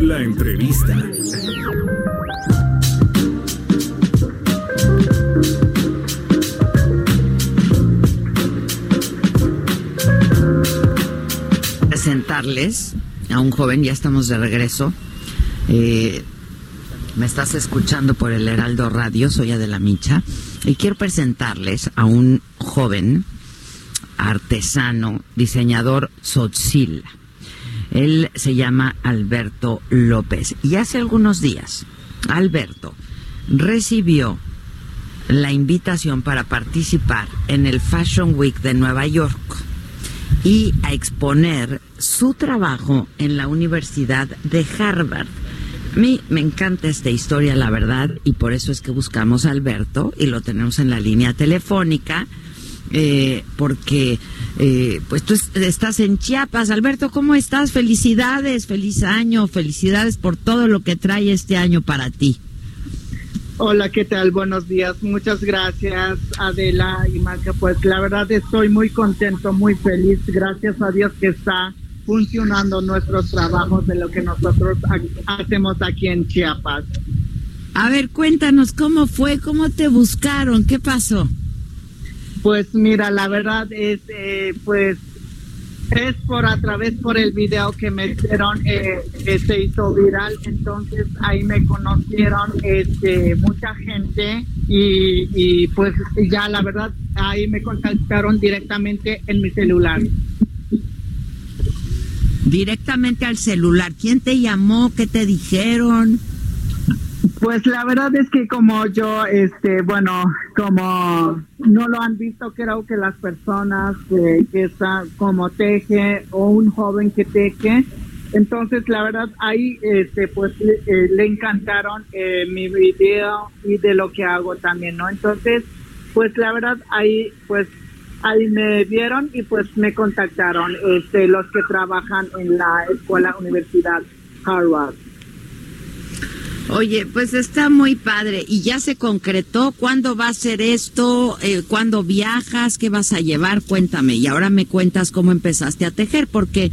La entrevista. Presentarles a un joven, ya estamos de regreso. Eh, me estás escuchando por el Heraldo Radio, soy Adela Micha, y quiero presentarles a un joven artesano, diseñador Sotzil. Él se llama Alberto López. Y hace algunos días, Alberto recibió la invitación para participar en el Fashion Week de Nueva York y a exponer su trabajo en la Universidad de Harvard. A mí me encanta esta historia, la verdad, y por eso es que buscamos a Alberto y lo tenemos en la línea telefónica, eh, porque eh, pues tú estás en Chiapas. Alberto, ¿cómo estás? Felicidades, feliz año, felicidades por todo lo que trae este año para ti. Hola, ¿qué tal? Buenos días. Muchas gracias, Adela y Marca. Pues la verdad estoy muy contento, muy feliz. Gracias a Dios que está funcionando nuestros trabajos de lo que nosotros hacemos aquí en Chiapas. A ver, cuéntanos cómo fue, cómo te buscaron, qué pasó. Pues mira, la verdad es, eh, pues es por a través por el video que me hicieron eh, que se hizo viral. Entonces ahí me conocieron este mucha gente y, y pues ya la verdad ahí me contactaron directamente en mi celular. Directamente al celular. Quién te llamó qué te dijeron pues la verdad es que como yo, este, bueno, como no lo han visto, creo que las personas que, que están como teje o un joven que teje, entonces la verdad ahí, este, pues eh, le encantaron eh, mi video y de lo que hago también, ¿no? Entonces, pues la verdad ahí, pues ahí me vieron y pues me contactaron, este, los que trabajan en la escuela universidad Harvard. Oye, pues está muy padre. ¿Y ya se concretó? ¿Cuándo va a ser esto? Eh, ¿Cuándo viajas? ¿Qué vas a llevar? Cuéntame. Y ahora me cuentas cómo empezaste a tejer, porque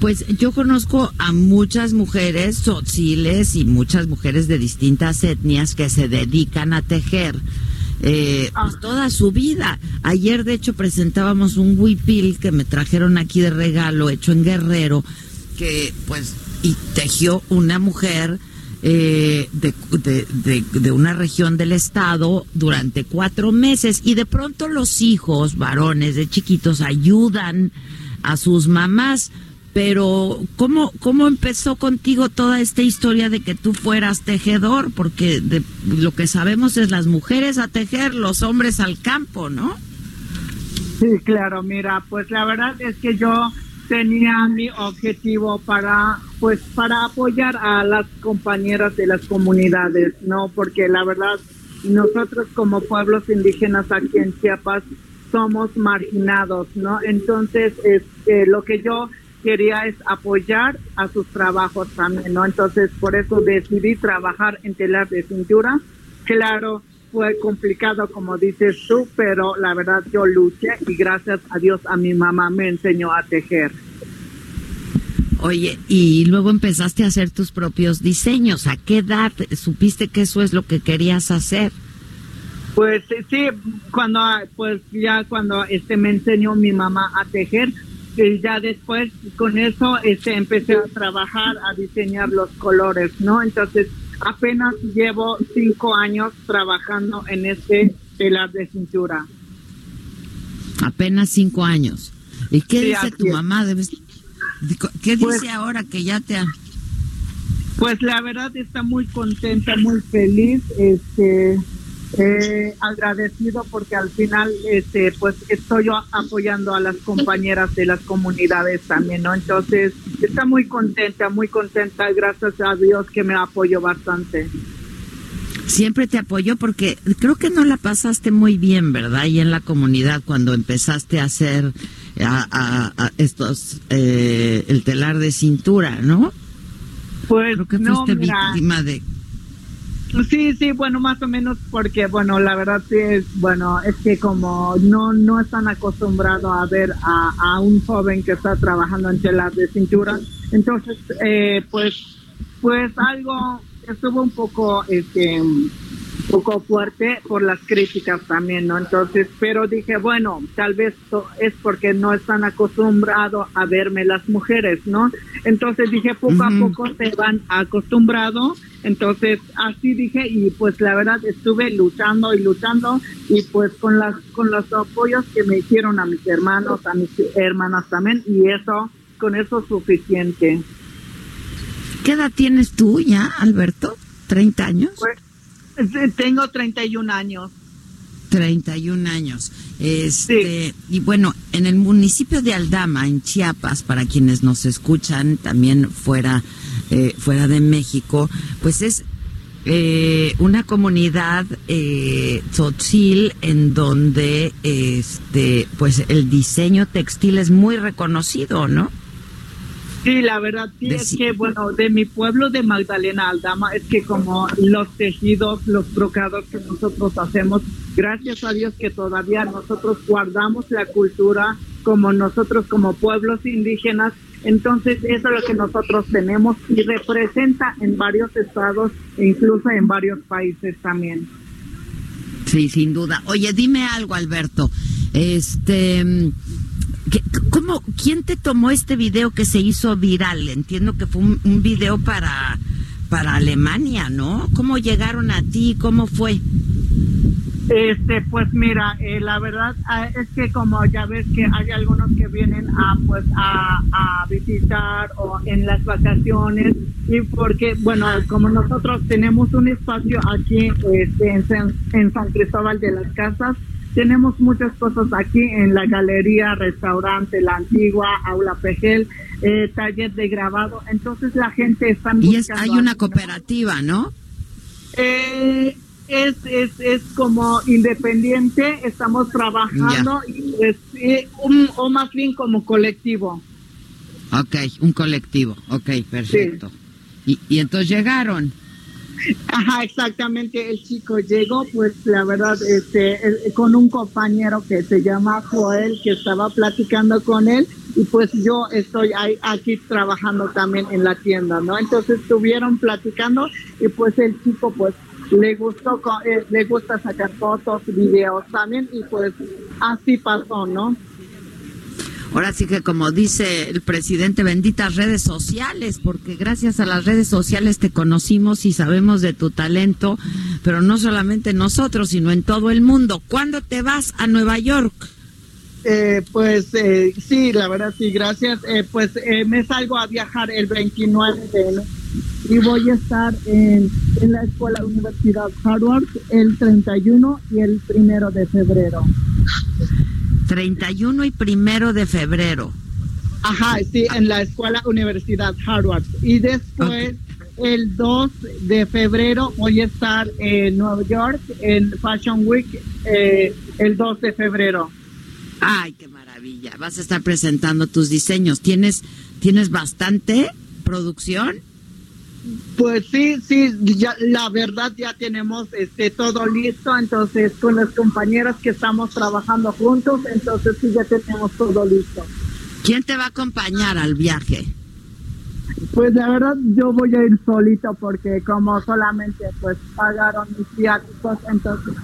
pues yo conozco a muchas mujeres sociles y muchas mujeres de distintas etnias que se dedican a tejer. Eh, pues toda su vida. Ayer, de hecho, presentábamos un huipil que me trajeron aquí de regalo, hecho en Guerrero, que pues, y tejió una mujer eh, de, de, una región del estado durante cuatro meses y de pronto los hijos varones de chiquitos ayudan a sus mamás. Pero, ¿cómo, ¿cómo empezó contigo toda esta historia de que tú fueras tejedor? Porque de, lo que sabemos es las mujeres a tejer, los hombres al campo, ¿no? Sí, claro, mira, pues la verdad es que yo tenía mi objetivo para pues para apoyar a las compañeras de las comunidades, ¿no? Porque la verdad nosotros como pueblos indígenas aquí en Chiapas somos marginados, ¿no? Entonces, este, lo que yo quería es apoyar a sus trabajos también, ¿no? Entonces, por eso decidí trabajar en telar de cintura. Claro, fue complicado, como dices tú, pero la verdad yo luché y gracias a Dios a mi mamá me enseñó a tejer. Oye, y luego empezaste a hacer tus propios diseños. ¿A qué edad supiste que eso es lo que querías hacer? Pues sí, cuando pues ya cuando este me enseñó mi mamá a tejer, y ya después con eso este empecé a trabajar a diseñar los colores, ¿no? Entonces apenas llevo cinco años trabajando en este telar de cintura. Apenas cinco años. ¿Y qué dice tu mamá? ¿Qué dice pues ahora que ya te ha... Pues la verdad está muy contenta, muy feliz, este, eh, agradecido porque al final, este, pues estoy apoyando a las compañeras de las comunidades también, ¿no? Entonces está muy contenta, muy contenta, gracias a Dios que me apoyó bastante. Siempre te apoyó porque creo que no la pasaste muy bien, ¿verdad? Y en la comunidad cuando empezaste a hacer a, estos eh, el telar de cintura, ¿no? Pues creo que fuiste víctima de Sí, sí, bueno, más o menos porque, bueno, la verdad sí es, bueno, es que como no no están acostumbrados a ver a, un joven que está trabajando en telar de cintura, entonces, eh, pues pues algo estuvo un poco, este, poco fuerte por las críticas también, ¿no? Entonces, pero dije, bueno, tal vez es porque no están acostumbrados a verme las mujeres, ¿no? Entonces dije, poco a poco se van acostumbrado. Entonces, así dije, y pues la verdad estuve luchando y luchando, y pues con las, con los apoyos que me hicieron a mis hermanos, a mis hermanas también, y eso, con eso es suficiente. ¿Qué edad tienes tú ya, Alberto? ¿30 años? Pues, tengo 31 años. 31 años. Este, Y bueno, en el municipio de Aldama, en Chiapas, para quienes nos escuchan también fuera, eh, fuera de México, pues es eh, una comunidad eh, en donde este, pues el diseño textil es muy reconocido, ¿no? Sí, la verdad sí es que, bueno, de mi pueblo de Magdalena Aldama, es que como los tejidos, los brocados que nosotros hacemos, gracias a Dios que todavía nosotros guardamos la cultura como nosotros como pueblos indígenas, entonces eso es lo que nosotros tenemos y representa en varios estados e incluso en varios países también. Sí, sin duda. Oye, dime algo, Alberto. Este ¿Cómo, ¿Quién te tomó este video que se hizo viral? Entiendo que fue un, video para, para Alemania, ¿no? ¿Cómo llegaron a ti? ¿Cómo fue? Este, pues mira, eh, la verdad ah, es que como ya ves que hay algunos que vienen a pues a, a visitar o en las vacaciones y porque bueno como nosotros tenemos un espacio aquí este, en, en San Cristóbal de las Casas tenemos muchas cosas aquí en la galería, restaurante, la antigua, aula Pejel, eh, taller de grabado. Entonces la gente está... Y es, hay una cooperativa, ¿no? Eh, es, es, es como independiente, estamos trabajando, y es, eh, o más bien como colectivo. Ok, un colectivo, ok, perfecto. Y, y entonces llegaron. Ajá, exactamente. El chico llegó, pues la verdad, este, con un compañero que se llama Joel, que estaba platicando con él, y pues yo estoy aquí trabajando también en la tienda, ¿no? Entonces estuvieron platicando y pues el chico, pues le gustó, eh, le gusta sacar fotos, videos también, y pues así pasó, ¿no? Ahora sí que como dice el presidente, benditas redes sociales, porque gracias a las redes sociales te conocimos y sabemos de tu talento, pero no solamente nosotros, sino en todo el mundo. ¿Cuándo te vas a Nueva York? Eh, pues eh, sí, la verdad sí, gracias. Eh, pues me salgo a viajar el 29 de enero y voy a estar en, la Escuela Universidad Harvard el 31 y el primero de febrero. 31 y primero de febrero. Ajá, sí, en la Escuela Universidad Harvard. Y después, el 2 de febrero, voy a estar en Nueva York, en Fashion Week, eh, el 2 de febrero. Ay, qué maravilla. Vas a estar presentando tus diseños. ¿Tienes, ¿tienes bastante producción? Pues sí, sí, ya, la verdad ya tenemos este todo listo, entonces con las compañeras que estamos trabajando juntos, entonces sí ya tenemos todo listo. ¿Quién te va a acompañar al viaje? Pues la verdad yo voy a ir solito porque como solamente pues pagaron mis viáticos, entonces...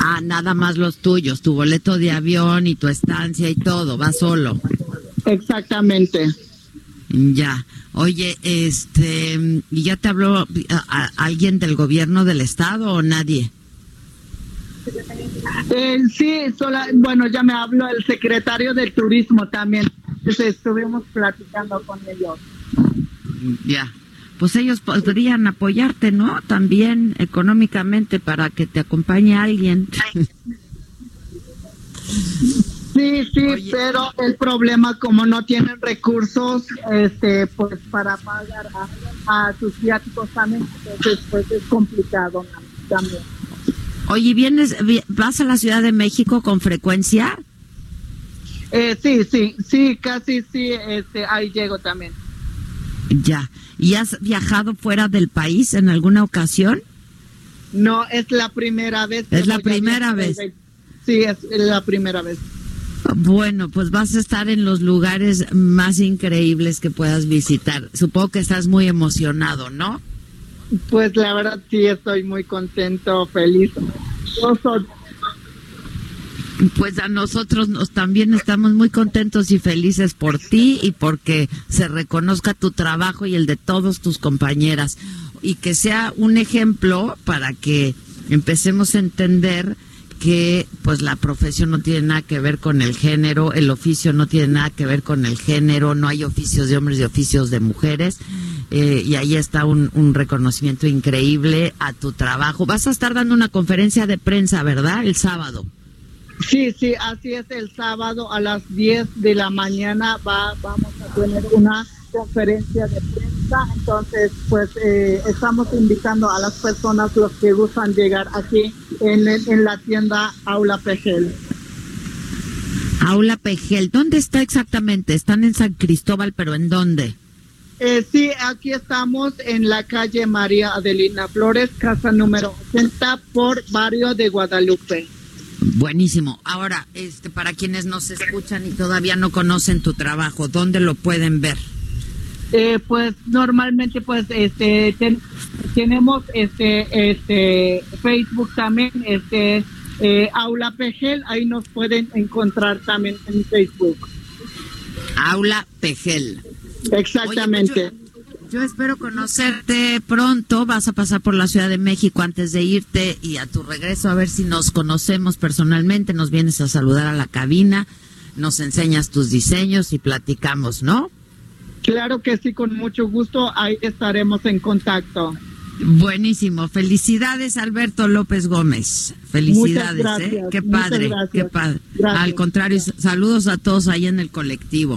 Ah, nada más los tuyos, tu boleto de avión y tu estancia y todo, va solo. Exactamente. Ya. Oye, este, ¿y ya te habló alguien del gobierno del estado o nadie? Eh, sí, bueno, ya me habló el secretario del turismo también. Entonces estuvimos platicando con ellos. Ya. Pues ellos podrían apoyarte, ¿no? También económicamente para que te acompañe alguien. Sí, sí, pero el problema como no tienen recursos, este, pues para pagar a, sus viáticos también, entonces pues es complicado también. Oye, ¿vienes, vas a la Ciudad de México con frecuencia? Eh, sí, sí, sí, casi sí, este, ahí llego también. Ya. ¿Y has viajado fuera del país en alguna ocasión? No, es la primera vez. es la primera vez. Sí, es la primera vez. Bueno, pues vas a estar en los lugares más increíbles que puedas visitar. Supongo que estás muy emocionado, ¿no? Pues la verdad sí estoy muy contento, feliz. Pues a nosotros nos también estamos muy contentos y felices por ti y porque se reconozca tu trabajo y el de todos tus compañeras y que sea un ejemplo para que empecemos a entender que pues la profesión no tiene nada que ver con el género, el oficio no tiene nada que ver con el género, no hay oficios de hombres y oficios de mujeres. Eh, y ahí está un, un, reconocimiento increíble a tu trabajo. Vas a estar dando una conferencia de prensa, ¿verdad? El sábado. Sí, sí, así es. El sábado a las 10 de la mañana va, vamos a tener una conferencia de prensa. Entonces, pues eh, estamos invitando a las personas los que gustan llegar aquí en, en la tienda Aula Pejel. Aula Pejel, ¿dónde está exactamente? Están en San Cristóbal, pero ¿en dónde? Eh, sí, aquí estamos en la calle María Adelina Flores, casa número 80 por barrio de Guadalupe. Buenísimo. Ahora, este, para quienes nos escuchan y todavía no conocen tu trabajo, ¿dónde lo pueden ver? Eh, pues normalmente pues este tenemos este este Facebook también este eh, Aula Pegel ahí nos pueden encontrar también en Facebook. Aula Pegel exactamente. Pues yo, espero conocerte pronto. Vas a pasar por la Ciudad de México antes de irte y a tu regreso a ver si nos conocemos personalmente nos vienes a saludar a la cabina nos enseñas tus diseños y platicamos no Claro que sí, con mucho gusto. Ahí estaremos en contacto. Buenísimo. Felicidades, Alberto López Gómez. Felicidades, ¿eh? Qué padre, qué padre. Al contrario, saludos a todos ahí en el colectivo.